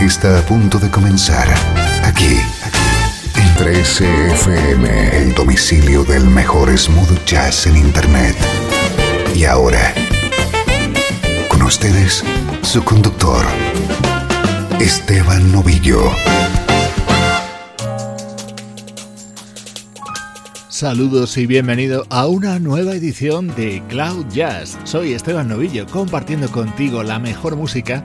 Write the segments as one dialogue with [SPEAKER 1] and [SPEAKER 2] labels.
[SPEAKER 1] Está a punto de comenzar aquí, en 13FM, el domicilio del mejor smooth jazz en Internet. Y ahora, con ustedes, su conductor, Esteban Novillo.
[SPEAKER 2] Saludos y bienvenido a una nueva edición de Cloud Jazz. Soy Esteban Novillo compartiendo contigo la mejor música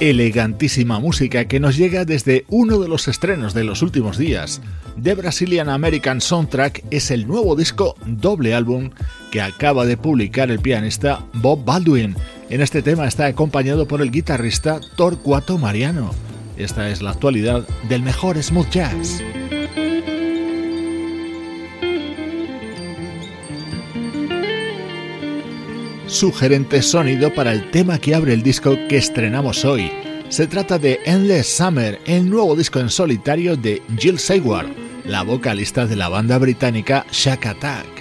[SPEAKER 3] Elegantísima música que nos llega desde uno de los estrenos de los últimos días. The Brazilian American Soundtrack es el nuevo disco doble álbum que acaba de publicar el pianista Bob Baldwin. En este tema está acompañado por el guitarrista Torcuato Mariano. Esta es la actualidad del mejor smooth jazz. Sugerente sonido para el tema que abre el disco que estrenamos hoy. Se trata de Endless Summer, el nuevo disco en solitario de Jill Seward, la vocalista de la banda británica Shack Attack.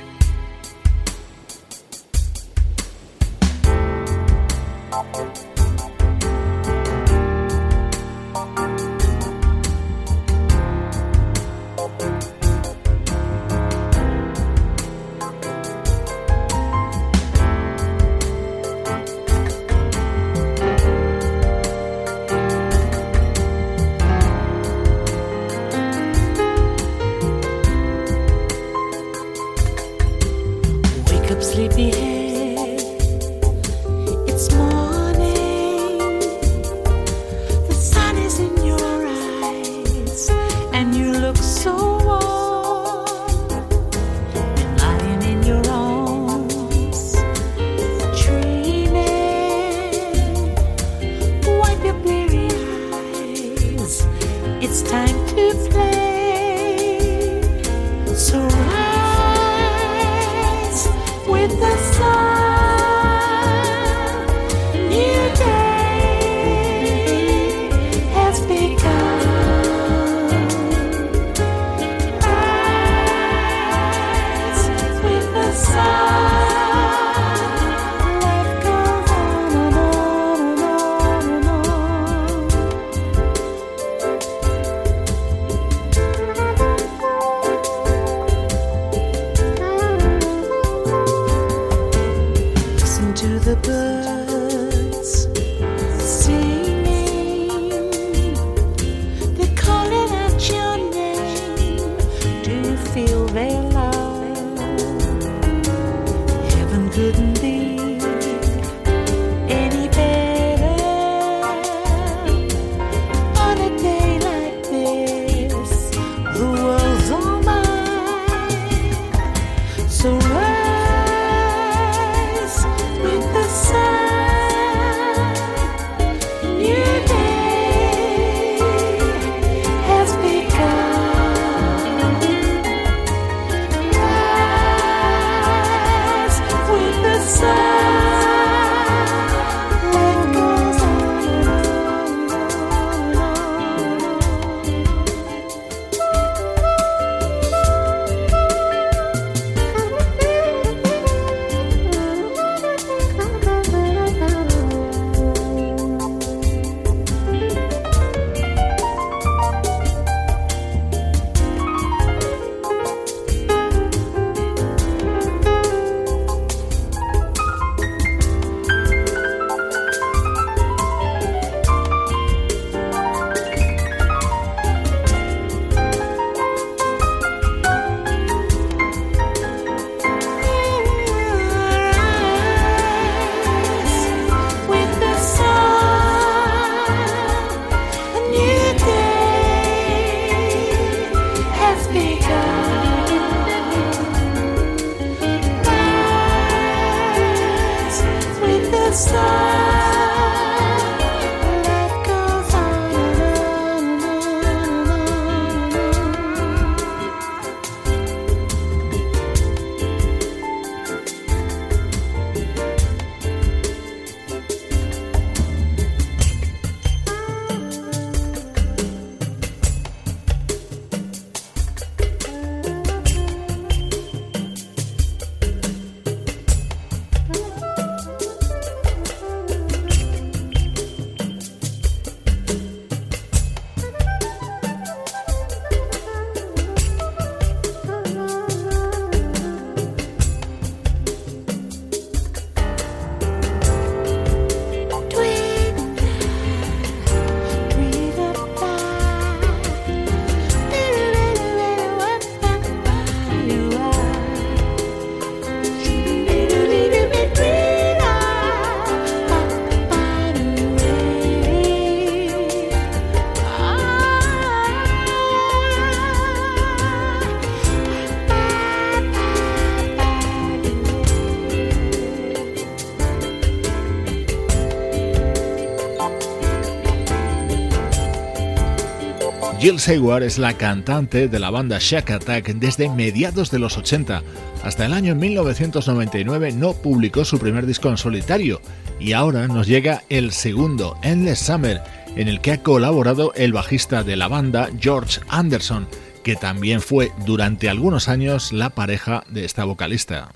[SPEAKER 3] Jill Seward es la cantante de la banda Shack Attack desde mediados de los 80. Hasta el año 1999 no publicó su primer disco en solitario y ahora nos llega el segundo, Endless Summer, en el que ha colaborado el bajista de la banda George Anderson, que también fue durante algunos años la pareja de esta vocalista.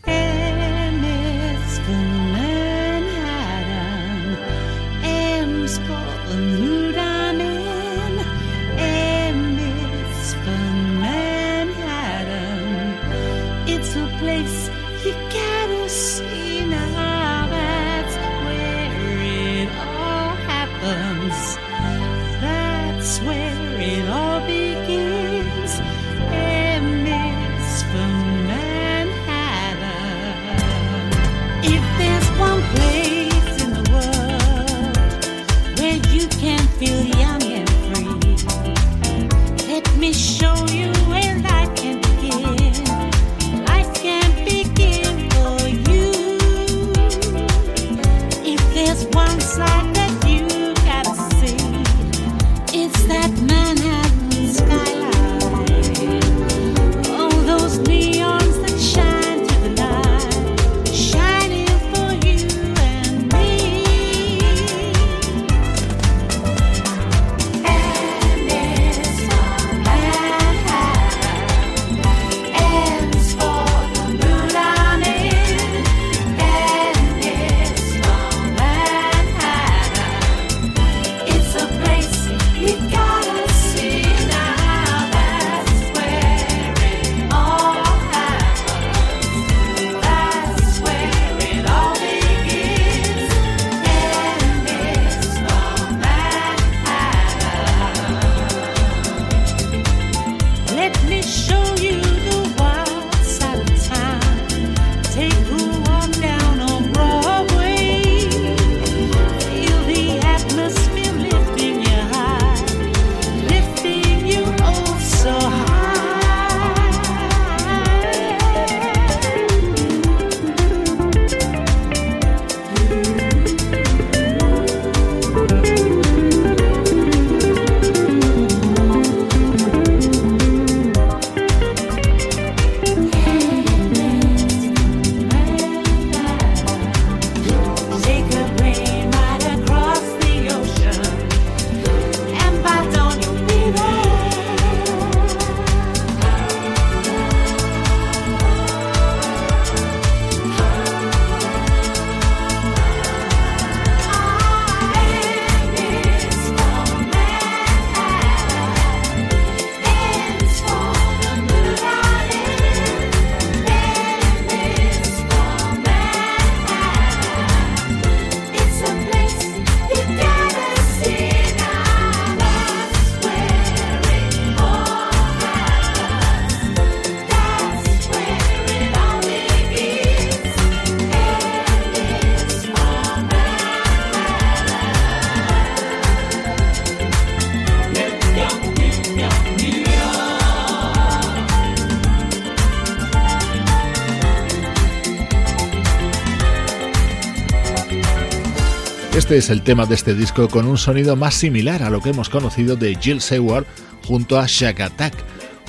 [SPEAKER 3] Este es el tema de este disco con un sonido más similar a lo que hemos conocido de Jill Seward junto a Shag Attack,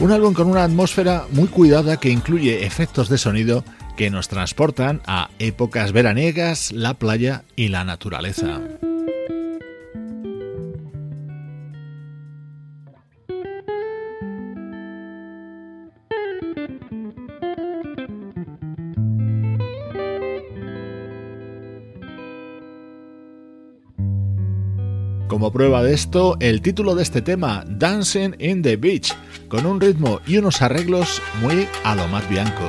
[SPEAKER 3] un álbum con una atmósfera muy cuidada que incluye efectos de sonido que nos transportan a épocas veraniegas, la playa y la naturaleza. Como prueba de esto, el título de este tema, Dancing in the Beach, con un ritmo y unos arreglos muy a lo más bianco.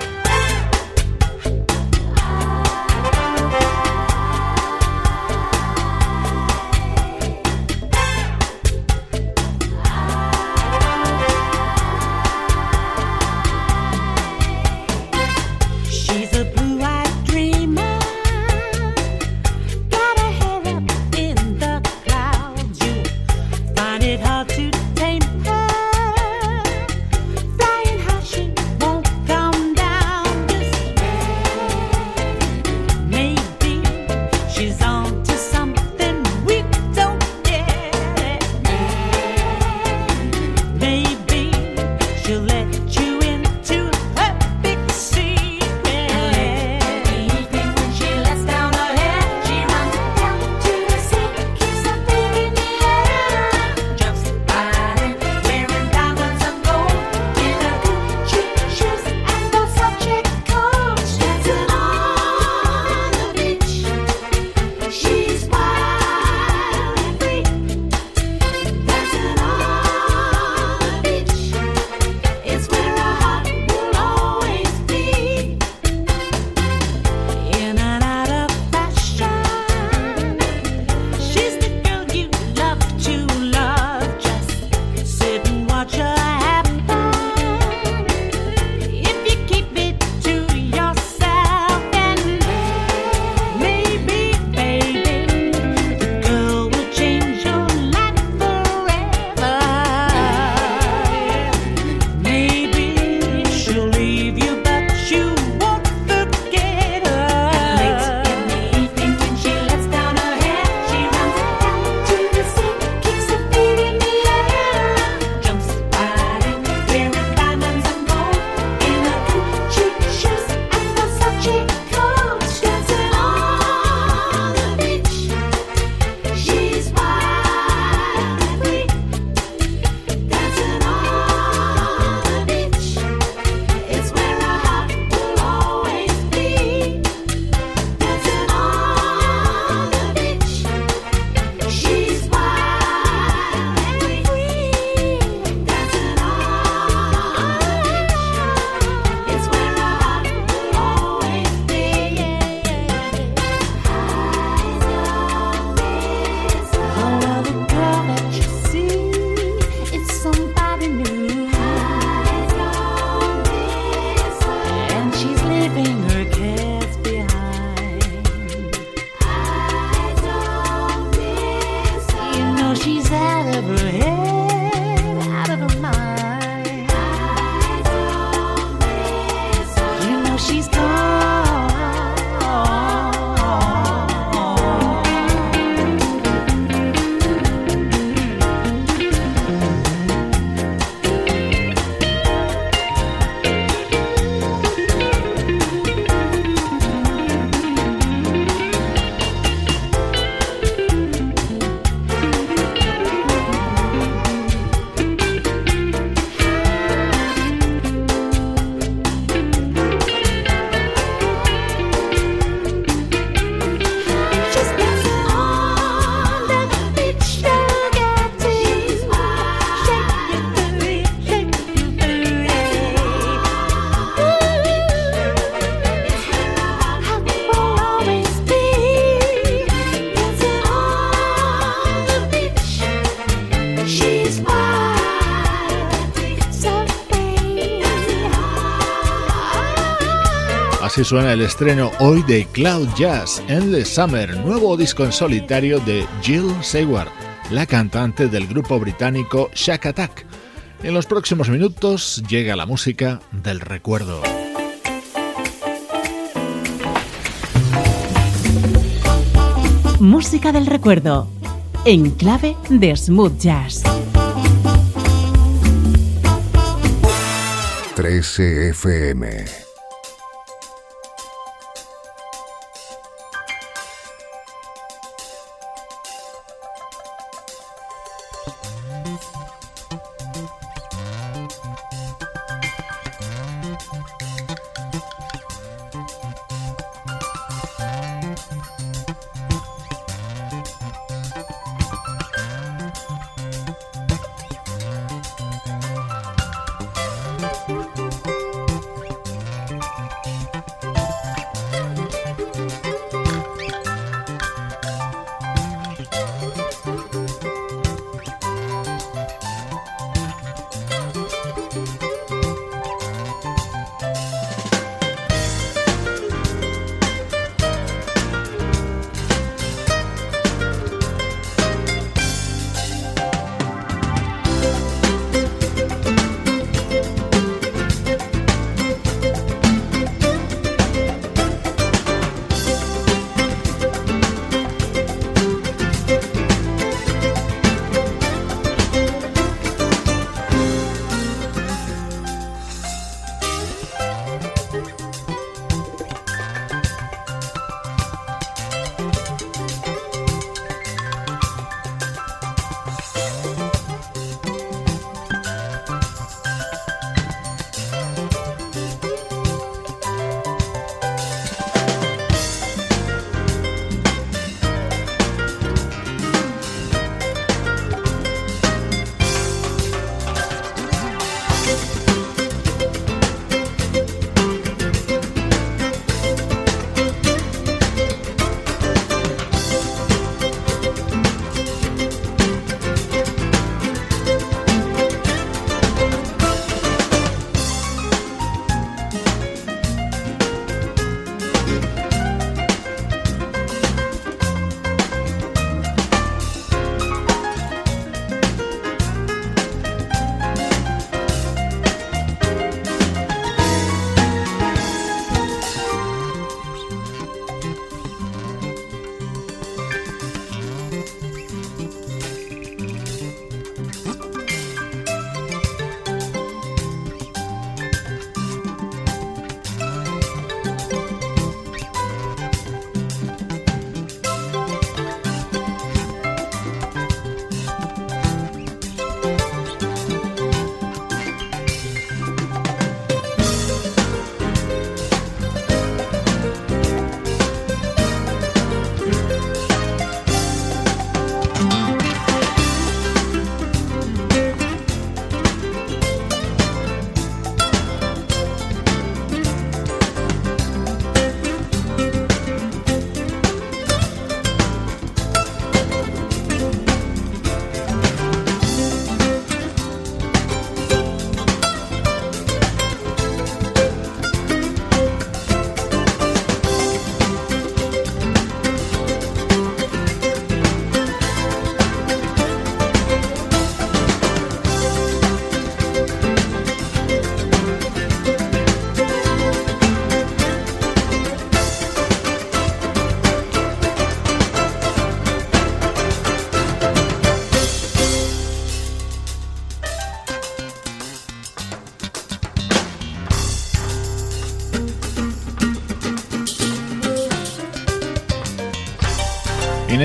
[SPEAKER 2] Así suena el estreno hoy de Cloud Jazz en the Summer, nuevo disco en solitario de Jill Seward, la cantante del grupo británico Shack Attack. En los próximos minutos llega la música del recuerdo.
[SPEAKER 3] Música del recuerdo, en clave de smooth jazz.
[SPEAKER 1] 13 FM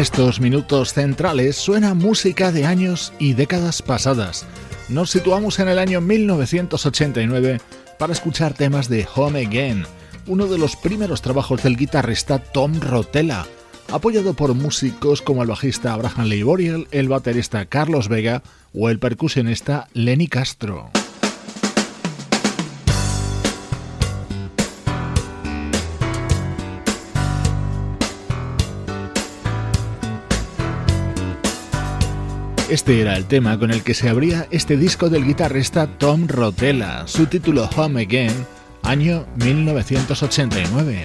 [SPEAKER 2] estos minutos centrales suena música de años y décadas pasadas. Nos situamos en el año 1989 para escuchar temas de Home Again, uno de los primeros trabajos del guitarrista Tom Rotella, apoyado por músicos como el bajista Abraham Leiboriel, el baterista Carlos Vega o el percusionista Lenny Castro. Este era el tema con el que se abría este disco del guitarrista Tom Rotella. Su título Home Again
[SPEAKER 4] año 1989.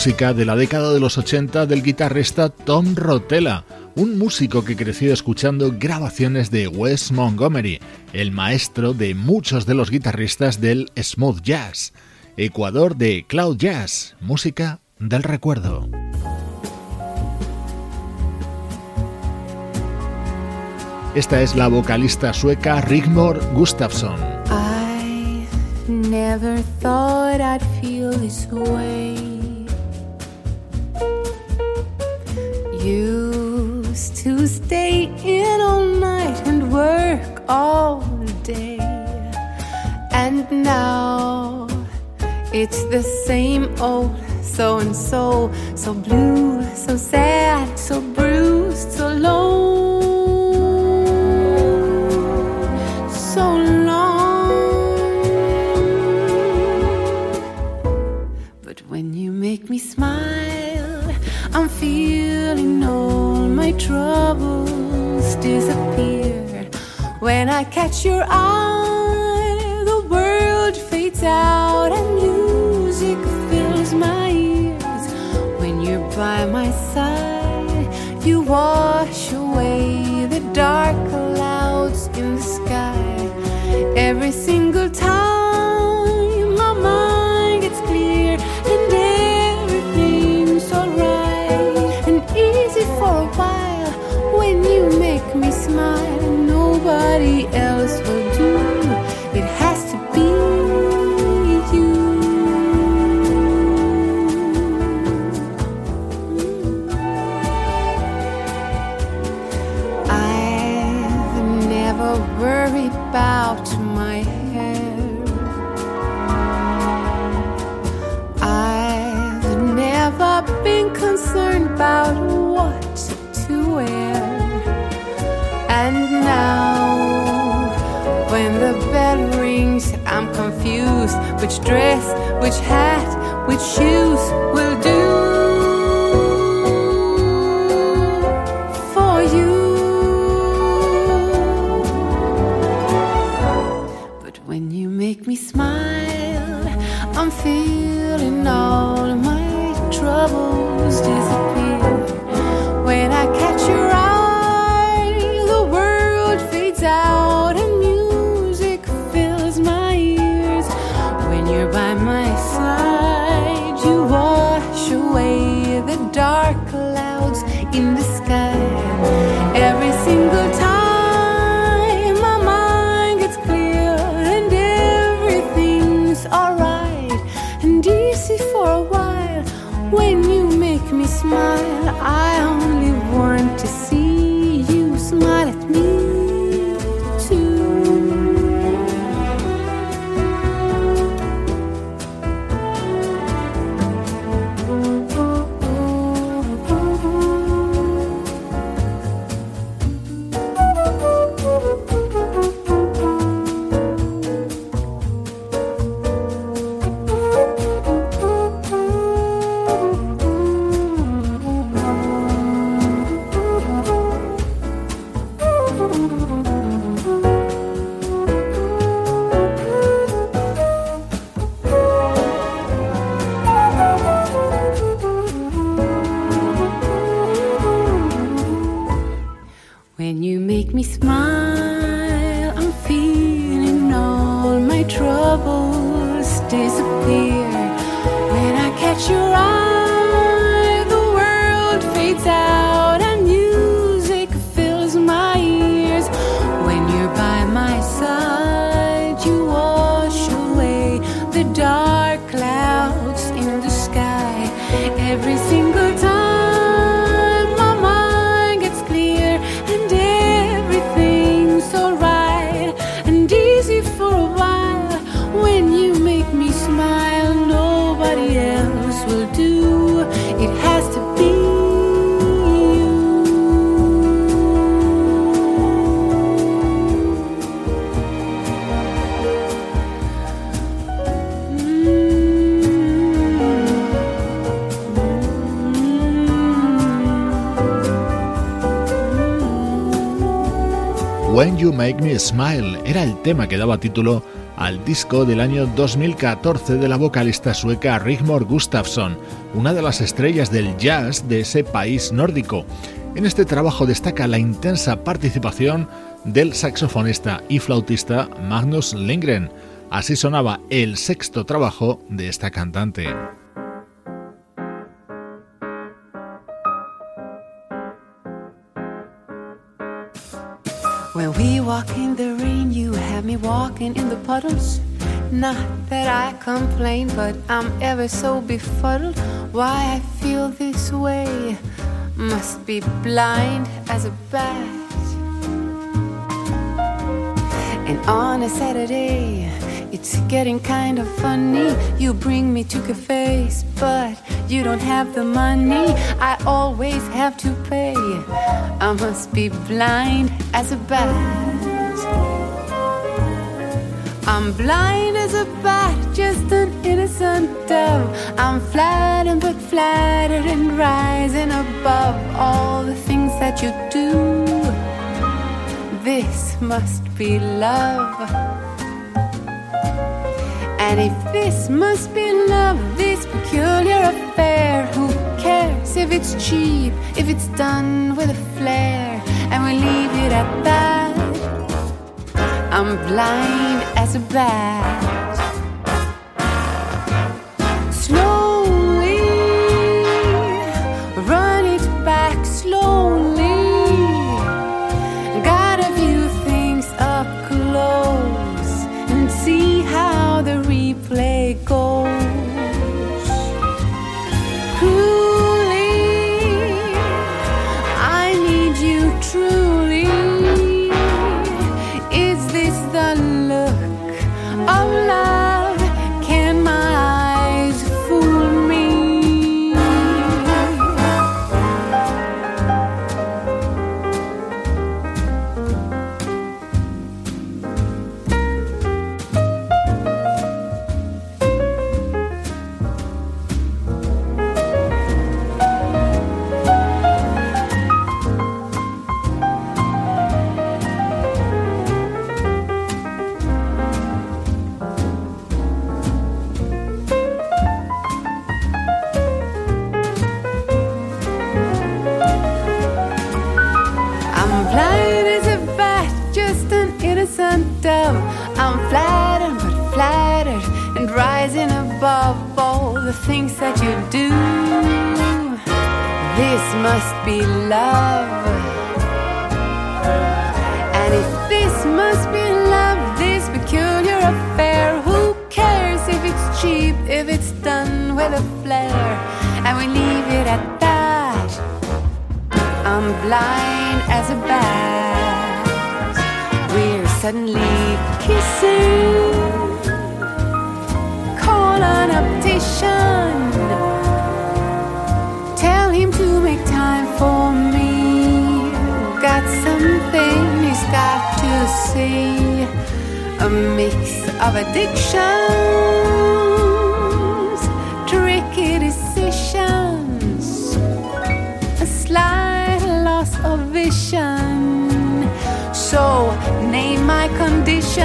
[SPEAKER 4] Música de la década de los 80 del guitarrista Tom Rotella, un músico que creció escuchando grabaciones de Wes Montgomery, el maestro de muchos de los guitarristas del smooth jazz, Ecuador de Cloud Jazz, música del recuerdo. Esta es la vocalista sueca Rigmor Gustafsson. Used to stay in all night and work all day. And now it's the same old so and so, so blue, so sad, so bruised, so low. So long. But when you make me smile, When I catch your eye, the world fades out and music fills my ears. When you're by my side, you wash away the dark clouds in the sky. Every single time Which dress, which hat, which shoes will do for you? But when you make me smile, I'm feeling all my troubles easy for a while. When you make me smile, I only When You Make Me Smile
[SPEAKER 3] era el tema que daba título al disco del año 2014 de la vocalista sueca Rigmor Gustafsson, una de las estrellas del jazz de ese país nórdico. En este trabajo destaca la intensa participación del saxofonista y flautista Magnus Lindgren. Así sonaba el sexto trabajo de esta cantante.
[SPEAKER 4] When we walk in the rain, you have me walking in the puddles. Not that I complain, but I'm ever so befuddled. Why I feel this way must be blind as a bat. And on a Saturday, it's getting kind of funny. You bring me to cafes, but you don't have the money. I always have to pay. I must be blind as a bat. I'm blind as a bat, just an innocent dove. I'm flattered but flattered and rising above all the things that you do. this must be love. And if this must be love, this peculiar affair, who cares if it's cheap, if it's done with a flair, and we leave it at that? I'm blind as a bat.
[SPEAKER 2] condition. So name my condition.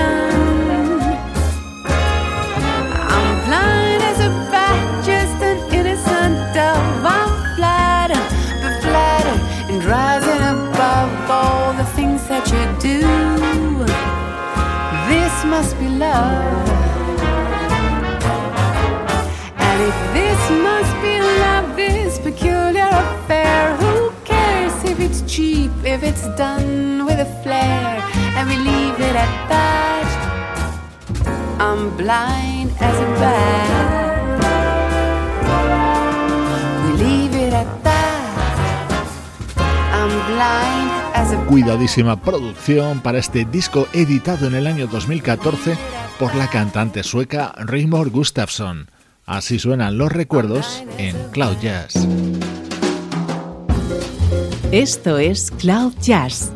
[SPEAKER 2] I'm blind as a bat, just an innocent dove. I'm flattered, but
[SPEAKER 4] flattered and rising above all the things that you do. This must be love.
[SPEAKER 2] If it's done with a flair, and we leave it at that? I'm blind as a bat. We leave it at that. I'm blind
[SPEAKER 3] Cuidadísima producción para este disco editado en el año 2014 por la cantante sueca Raymond Gustafsson. Así suenan los recuerdos en Cloud Jazz.
[SPEAKER 5] Esto es Cloud Jazz,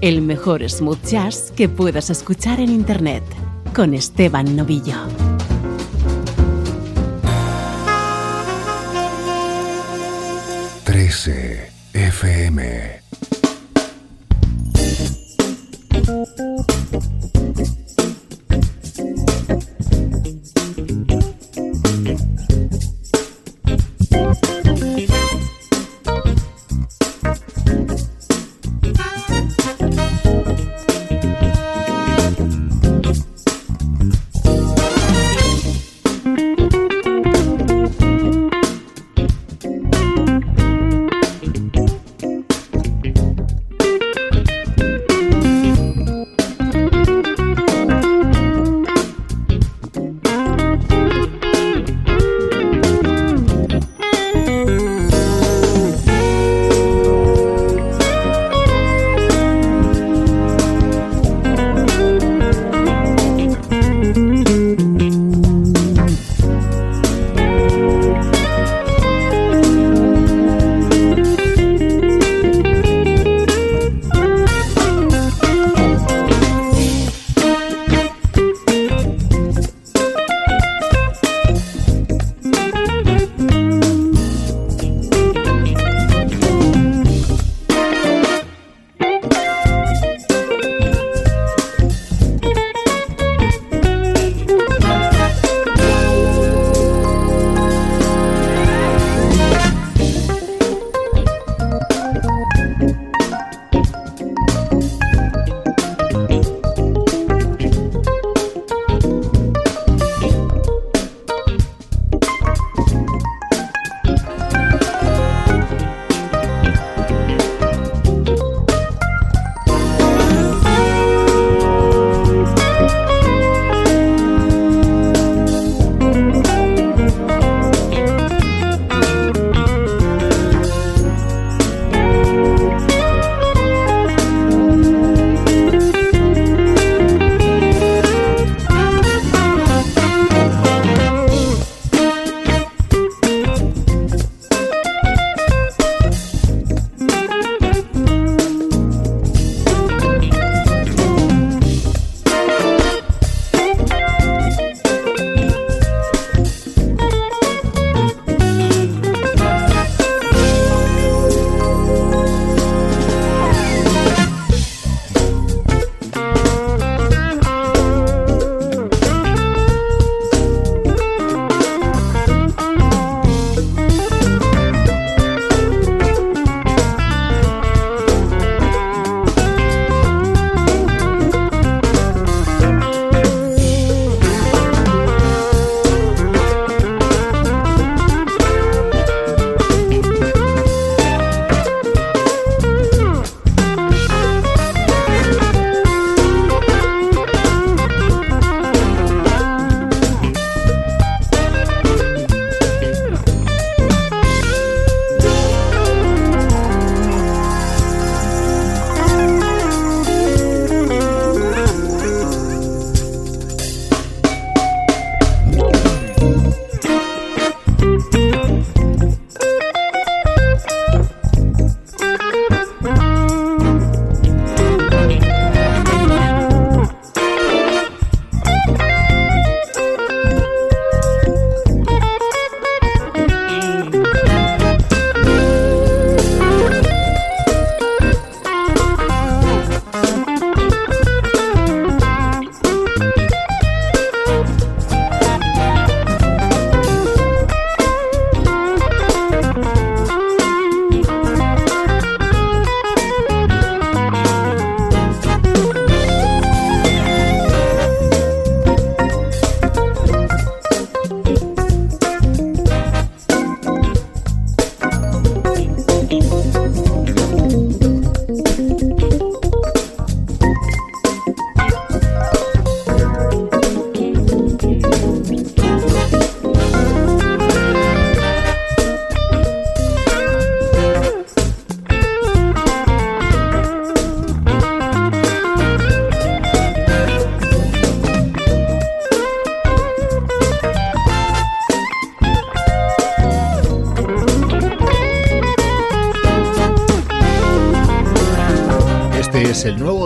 [SPEAKER 5] el mejor smooth jazz que puedas escuchar en Internet, con Esteban Novillo.
[SPEAKER 1] 13 FM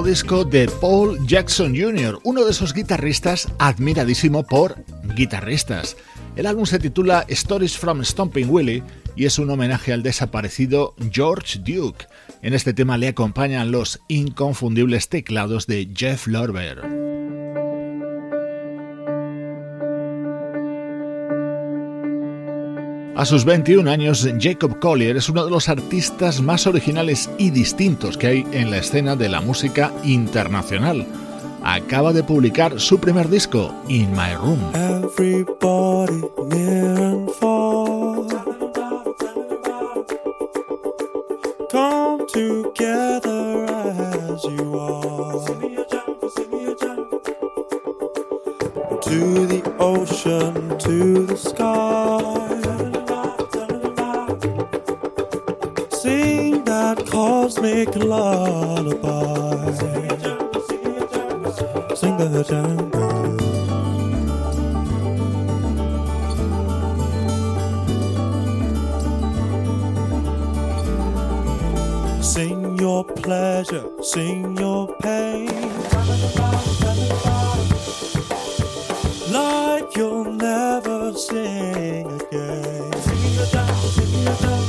[SPEAKER 6] disco de Paul Jackson Jr., uno de esos guitarristas admiradísimo por guitarristas. El álbum se titula Stories from Stomping Willie y es un homenaje al desaparecido George Duke. En este tema le acompañan los inconfundibles teclados de Jeff Lorber. A sus 21 años, Jacob Collier es uno de los artistas más originales y distintos que hay en la escena de la música internacional. Acaba de publicar su primer disco, In My Room. To the ocean, to the sky. Cosmic lullaby. Sing the jungle. Sing your pleasure, sing your pain. Like you'll never sing again. loud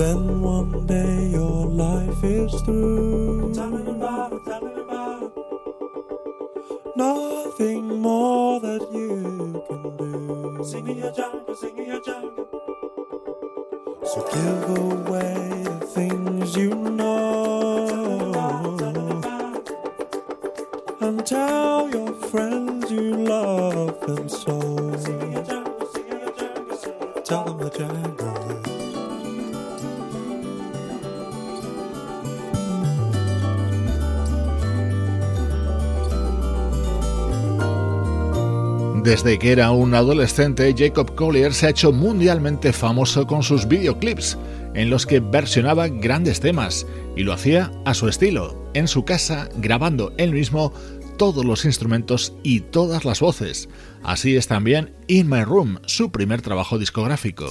[SPEAKER 6] Then one day your life is through. Telling about it, telling about it. Nothing more that you can do. Singing your jungle, singing your jungle. So give away.
[SPEAKER 2] Desde que era un adolescente, Jacob Collier se ha hecho mundialmente famoso con sus videoclips, en los que versionaba grandes temas, y lo hacía a su estilo, en su casa, grabando él mismo todos los instrumentos y todas las voces. Así es también In My Room, su primer trabajo discográfico.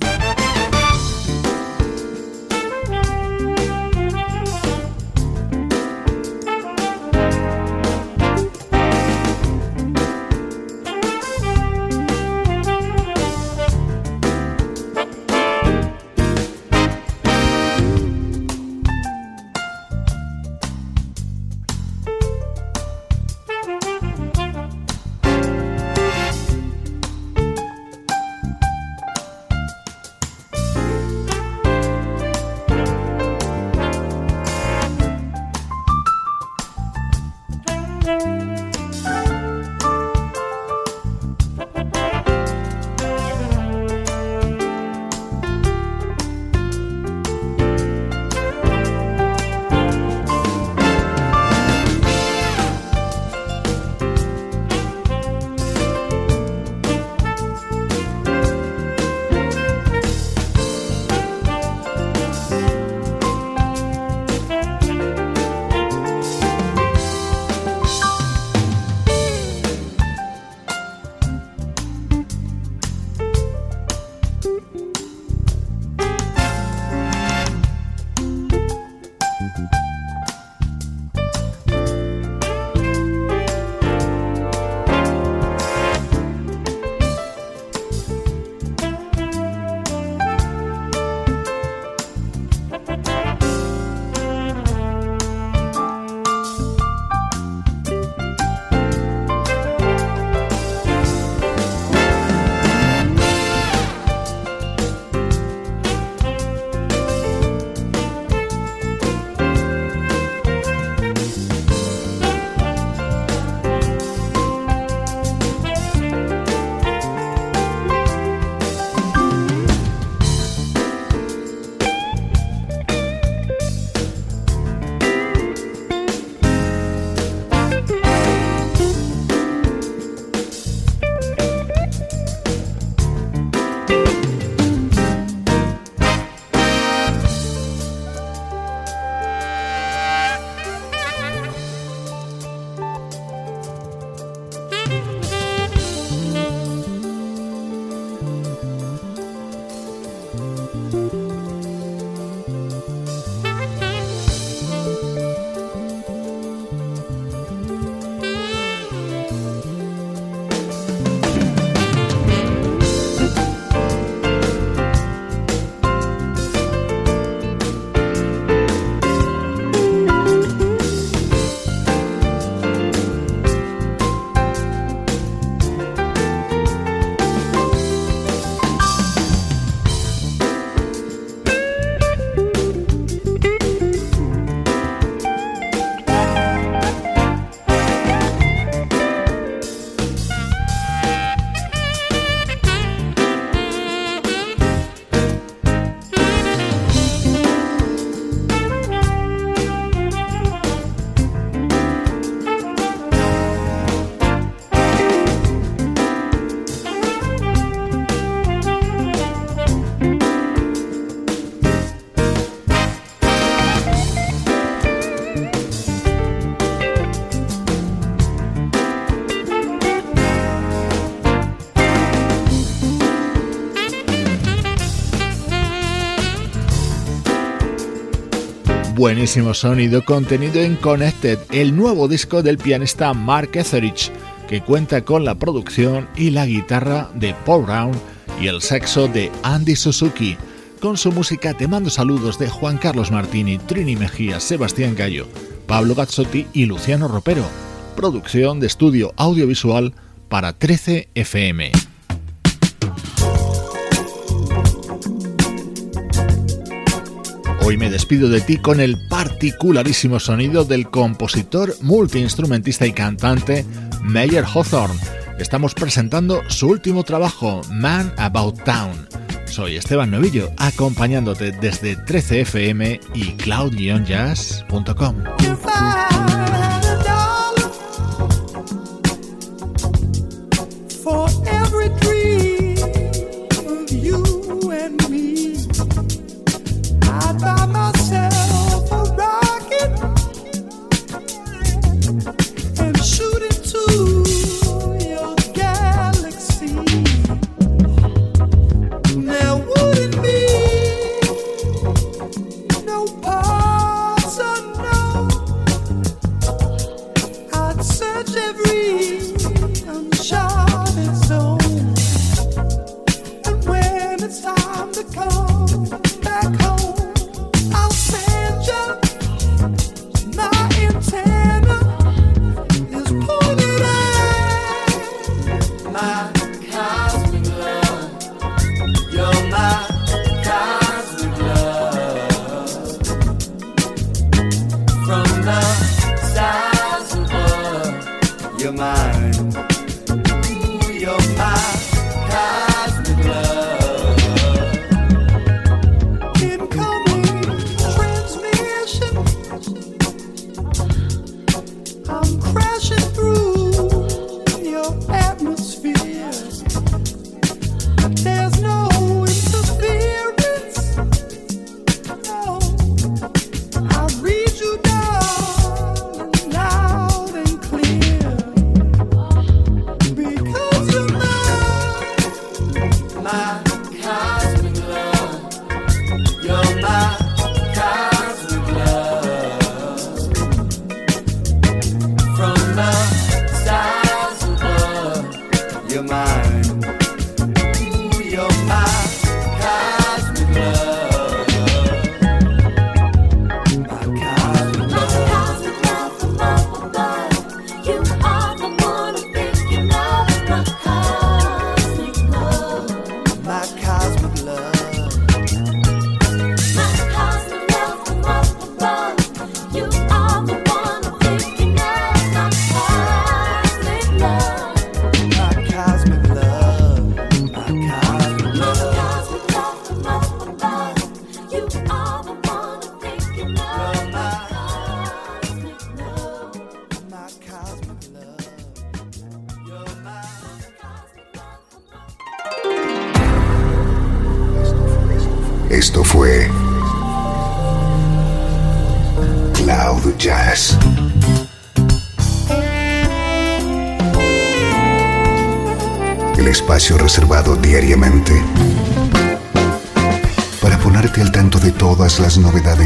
[SPEAKER 6] Buenísimo sonido contenido en Connected, el nuevo disco del pianista Mark Etheridge, que cuenta con la producción y la guitarra de Paul Brown y el sexo de Andy Suzuki. Con su música te mando saludos de Juan Carlos Martini, Trini Mejía, Sebastián Gallo, Pablo Gazzotti y Luciano Ropero. Producción de estudio audiovisual para 13 FM. Hoy me despido de ti con el particularísimo sonido del compositor, multiinstrumentista y cantante Meyer Hawthorne. Estamos presentando su último trabajo, Man About Town. Soy Esteban Novillo, acompañándote desde 13fm y cloud-jazz.com.